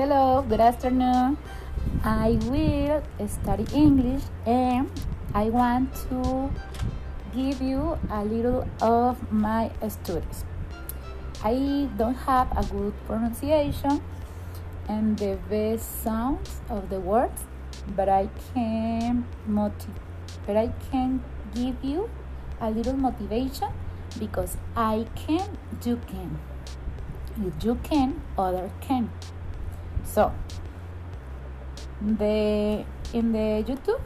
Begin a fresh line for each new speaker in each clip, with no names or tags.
Hello, good afternoon. I will study English and I want to give you a little of my studies. I don't have a good pronunciation and the best sounds of the words, but I can motiv- but I can give you a little motivation because I can, you can. If you can, other can. So, the in the YouTube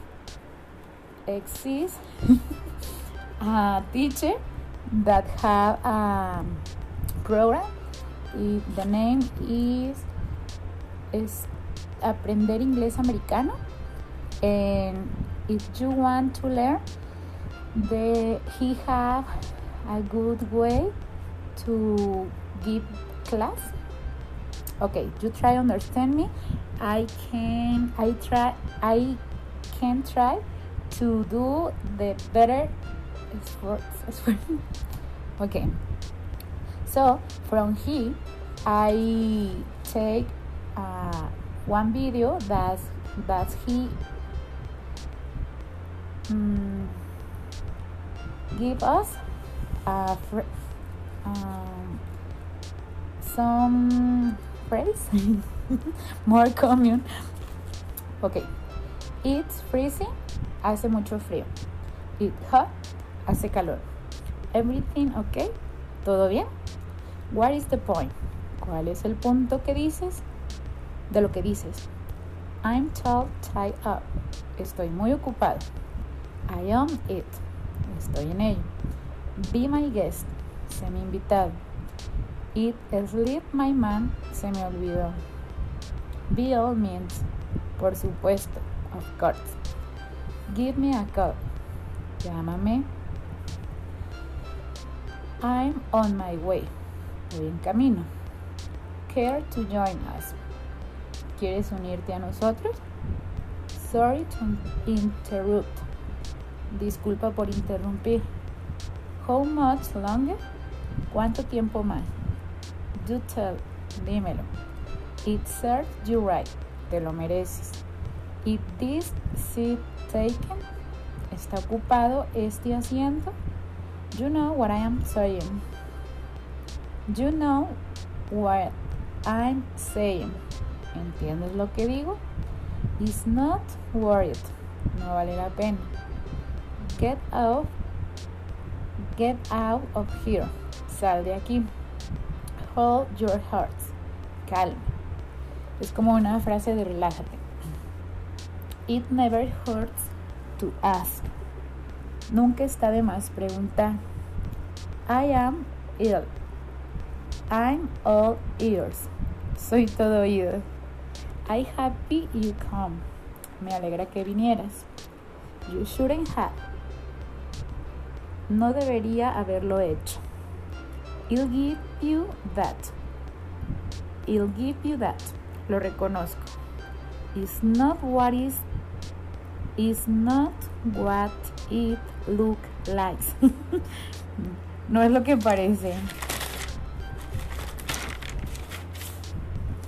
exists a teacher that have a program. If the name is is aprender inglés americano, and if you want to learn, the he have a good way to give class okay you try understand me. I can i try i can try to do the better okay. So from here i take uh, one video that that he um, give us fr- um, some phrase more common. Okay. It's freezing. Hace mucho frío. It's hot. Hace calor. Everything okay? ¿Todo bien? What is the point? ¿Cuál es el punto que dices? De lo que dices. I'm tall, tied up. Estoy muy ocupado. I am it. Estoy en ello. Be my guest. Sé mi invitado. It slipped my mind. Se me olvidó. By all means. Por supuesto. Of course. Give me a call. Llámame. I'm on my way. Voy en camino. Care to join us. ¿Quieres unirte a nosotros? Sorry to interrupt. Disculpa por interrumpir. How much longer? ¿Cuánto tiempo más? Do tell. Dímelo. It serves you right. Te lo mereces. If this seat taken? ¿Está ocupado este asiento? You know what I am saying. You know what I'm saying. ¿Entiendes lo que digo? It's not worth. No vale la pena. Get out. Get out of here. Sal de aquí. Hold your heart. Calma. Es como una frase de relájate. It never hurts to ask. Nunca está de más preguntar. I am ill. I'm all ears. Soy todo oído. I happy you come. Me alegra que vinieras. You shouldn't have. No debería haberlo hecho. I'll give you that. I'll give you that. Lo reconozco. It's not what is is not what it look like. no es lo que parece.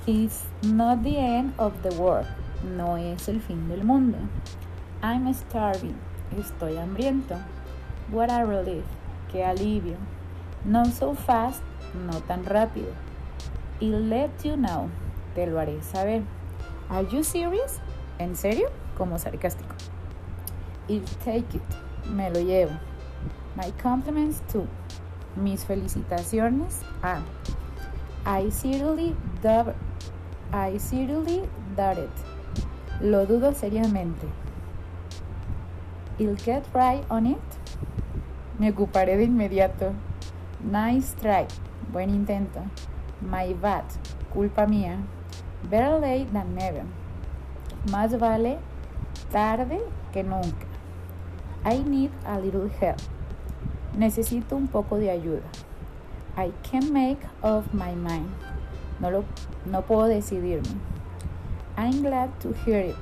It's not the end of the world. No es el fin del mundo. I'm starving. Estoy hambriento. What a relief. Qué alivio. Not so fast. No tan rápido. I'll let you know. Te lo haré saber. Are you serious? ¿En serio? Como sarcástico. I'll take it. Me lo llevo. My compliments to. Mis felicitaciones a. I seriously doubt. I seriously doubt it. Lo dudo seriamente. I'll get right on it. Me ocuparé de inmediato. Nice try. Buen intento. My bad. Culpa mía. Better late than never. Más vale tarde que nunca. I need a little help. Necesito un poco de ayuda. I can't make up my mind. No, lo, no puedo decidirme. I'm glad to hear it.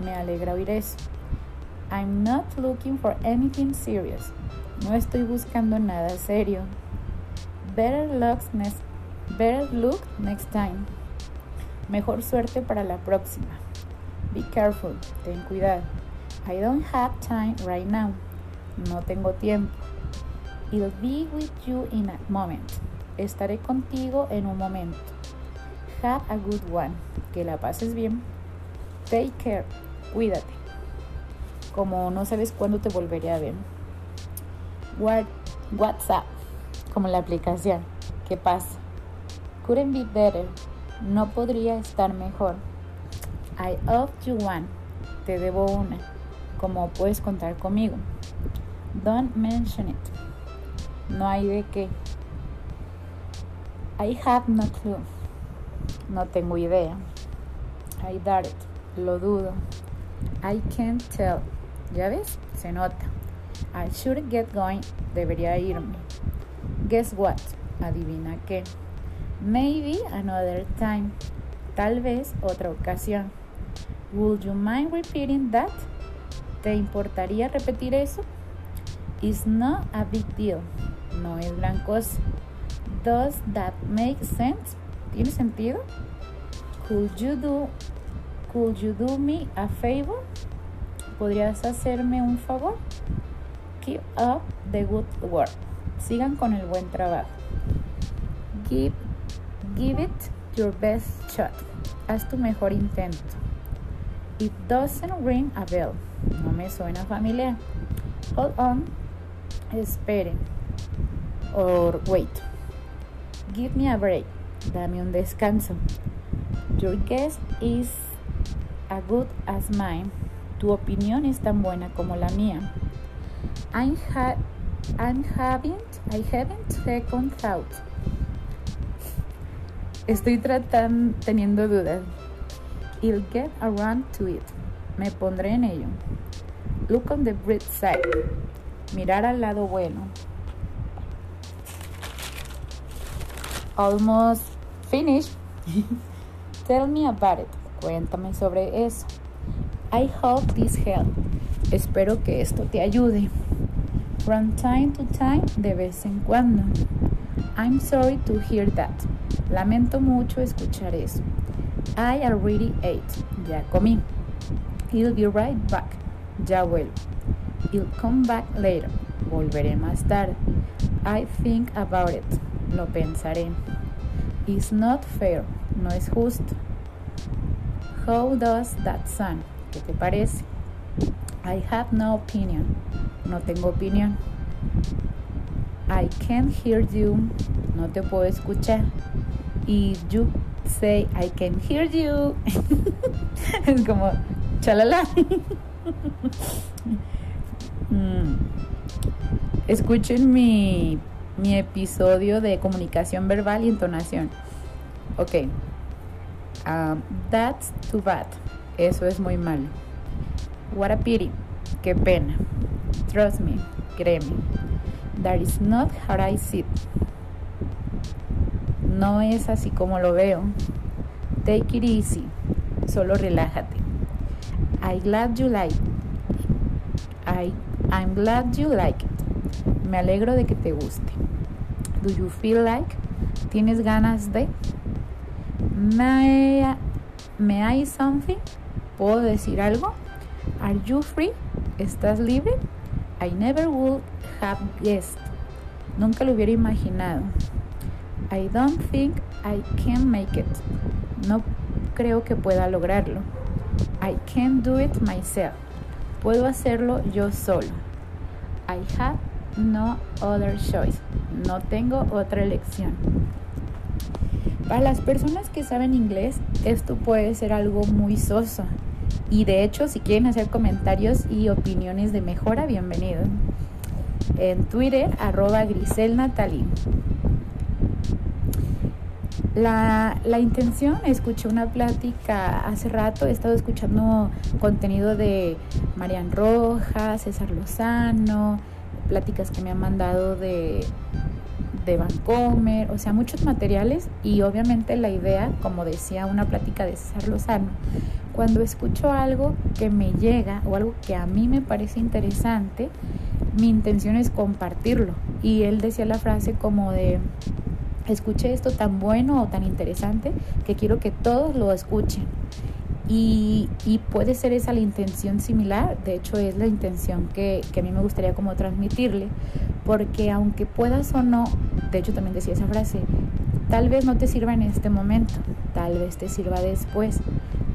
Me alegra oír eso. I'm not looking for anything serious. No estoy buscando nada serio. Better luck next, better look next time. Mejor suerte para la próxima. Be careful. Ten cuidado. I don't have time right now. No tengo tiempo. I'll be with you in a moment. Estaré contigo en un momento. Have a good one. Que la pases bien. Take care. Cuídate. Como no sabes cuándo te volveré a ver. What, WhatsApp. Como la aplicación. ¿Qué pasa? Couldn't be better. No podría estar mejor. I owe you one. Te debo una. Como puedes contar conmigo. Don't mention it. No hay de qué. I have no clue. No tengo idea. I doubt it. Lo dudo. I can't tell. ¿Ya ves? Se nota. I should get going. Debería irme. Guess what? Adivina qué. Maybe another time. Tal vez otra ocasión. Would you mind repeating that? ¿Te importaría repetir eso? It's not a big deal. No es gran cosa. Does that make sense? ¿Tiene sentido? Could you do Could you do me a favor? ¿Podrías hacerme un favor? Keep up the good work. Sigan con el buen trabajo. Give, give it your best shot. Haz tu mejor intento. It doesn't ring a bell. No me suena familiar. Hold on. Esperen. Or wait. Give me a break. Dame un descanso. Your guess is as good as mine. Tu opinión es tan buena como la mía. I'm, ha I'm having, I haven't second thought. Estoy tratando, teniendo dudas. I'll get around to it. Me pondré en ello. Look on the bright side. Mirar al lado bueno. Almost finished. Tell me about it. Cuéntame sobre eso. I hope this help. Espero que esto te ayude. From time to time, de vez en cuando. I'm sorry to hear that. Lamento mucho escuchar eso. I already ate. Ya comí. He'll be right back. Ya vuelvo. He'll come back later. Volveré más tarde. I think about it. Lo pensaré. It's not fair. No es justo. How does that sound? ¿Qué te parece? I have no opinion. No tengo opinión. I can't hear you. No te puedo escuchar. If you say I can hear you, es como chalala. mm. Escuchen mi, mi episodio de comunicación verbal y entonación. Ok. Um, that's too bad. Eso es muy malo. What a pity. Qué pena. Trust me. Créeme. That is not how I see. No es así como lo veo. Take it easy. Solo relájate. I glad you like. I I'm glad you like it. Me alegro de que te guste. Do you feel like? ¿Tienes ganas de? May, may I something? ¿Puedo decir algo? Are you free? ¿Estás libre? I never would have guessed. Nunca lo hubiera imaginado. I don't think I can make it. No creo que pueda lograrlo. I can't do it myself. Puedo hacerlo yo solo. I have no other choice. No tengo otra elección. Para las personas que saben inglés, esto puede ser algo muy soso. Y de hecho, si quieren hacer comentarios y opiniones de mejora, bienvenido. En Twitter, arroba Grisel Natalie. La, la, intención, escuché una plática hace rato, he estado escuchando contenido de Marian Rojas, César Lozano, pláticas que me han mandado de de Vancomer, o sea, muchos materiales y obviamente la idea, como decía una plática de César Lozano, cuando escucho algo que me llega o algo que a mí me parece interesante, mi intención es compartirlo. Y él decía la frase como de, escuché esto tan bueno o tan interesante que quiero que todos lo escuchen. Y, puede ser esa la intención similar, de hecho es la intención que, a mí me gustaría como transmitirle, porque aunque puedas o no, de hecho también decía esa frase, tal vez no te sirva en este momento, tal vez te sirva después,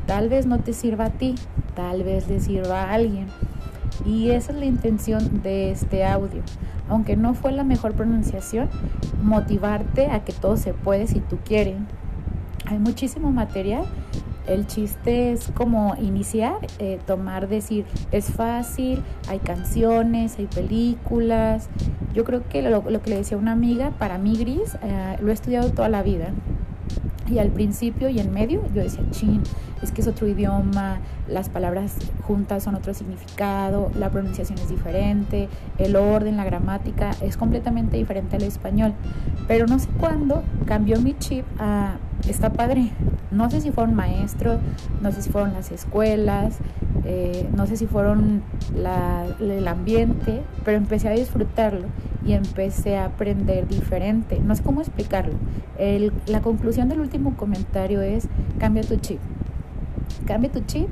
tal vez no te sirva a ti, tal vez le sirva a alguien. Y esa es la intención de este audio. Aunque no fue la mejor pronunciación, motivarte a que todo se puede si tú quieres. Hay muchísimo material el chiste es como iniciar, eh, tomar, decir, es fácil, hay canciones, hay películas. Yo creo que lo, que le decía una amiga, para mí gris, eh, lo he estudiado toda la vida. Y al principio y en medio yo decía, chin, es que es otro idioma, las palabras juntas son otro significado, la pronunciación es diferente, el orden, la gramática es completamente diferente al español. Pero no sé cuándo cambió mi chip a, está padre, no sé si fueron maestros, no sé si fueron las escuelas, eh, no sé si fueron el ambiente, pero empecé a disfrutarlo y empecé a aprender diferente. No sé cómo explicarlo. la conclusión del último comentario es cambia tu chip. Cambia tu chip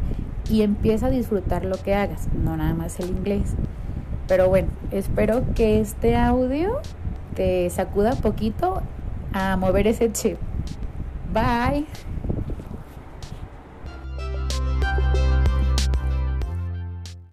y empieza a disfrutar lo que hagas, no nada más el inglés. Pero bueno, espero que este audio te sacuda poquito a mover ese chip. Bye.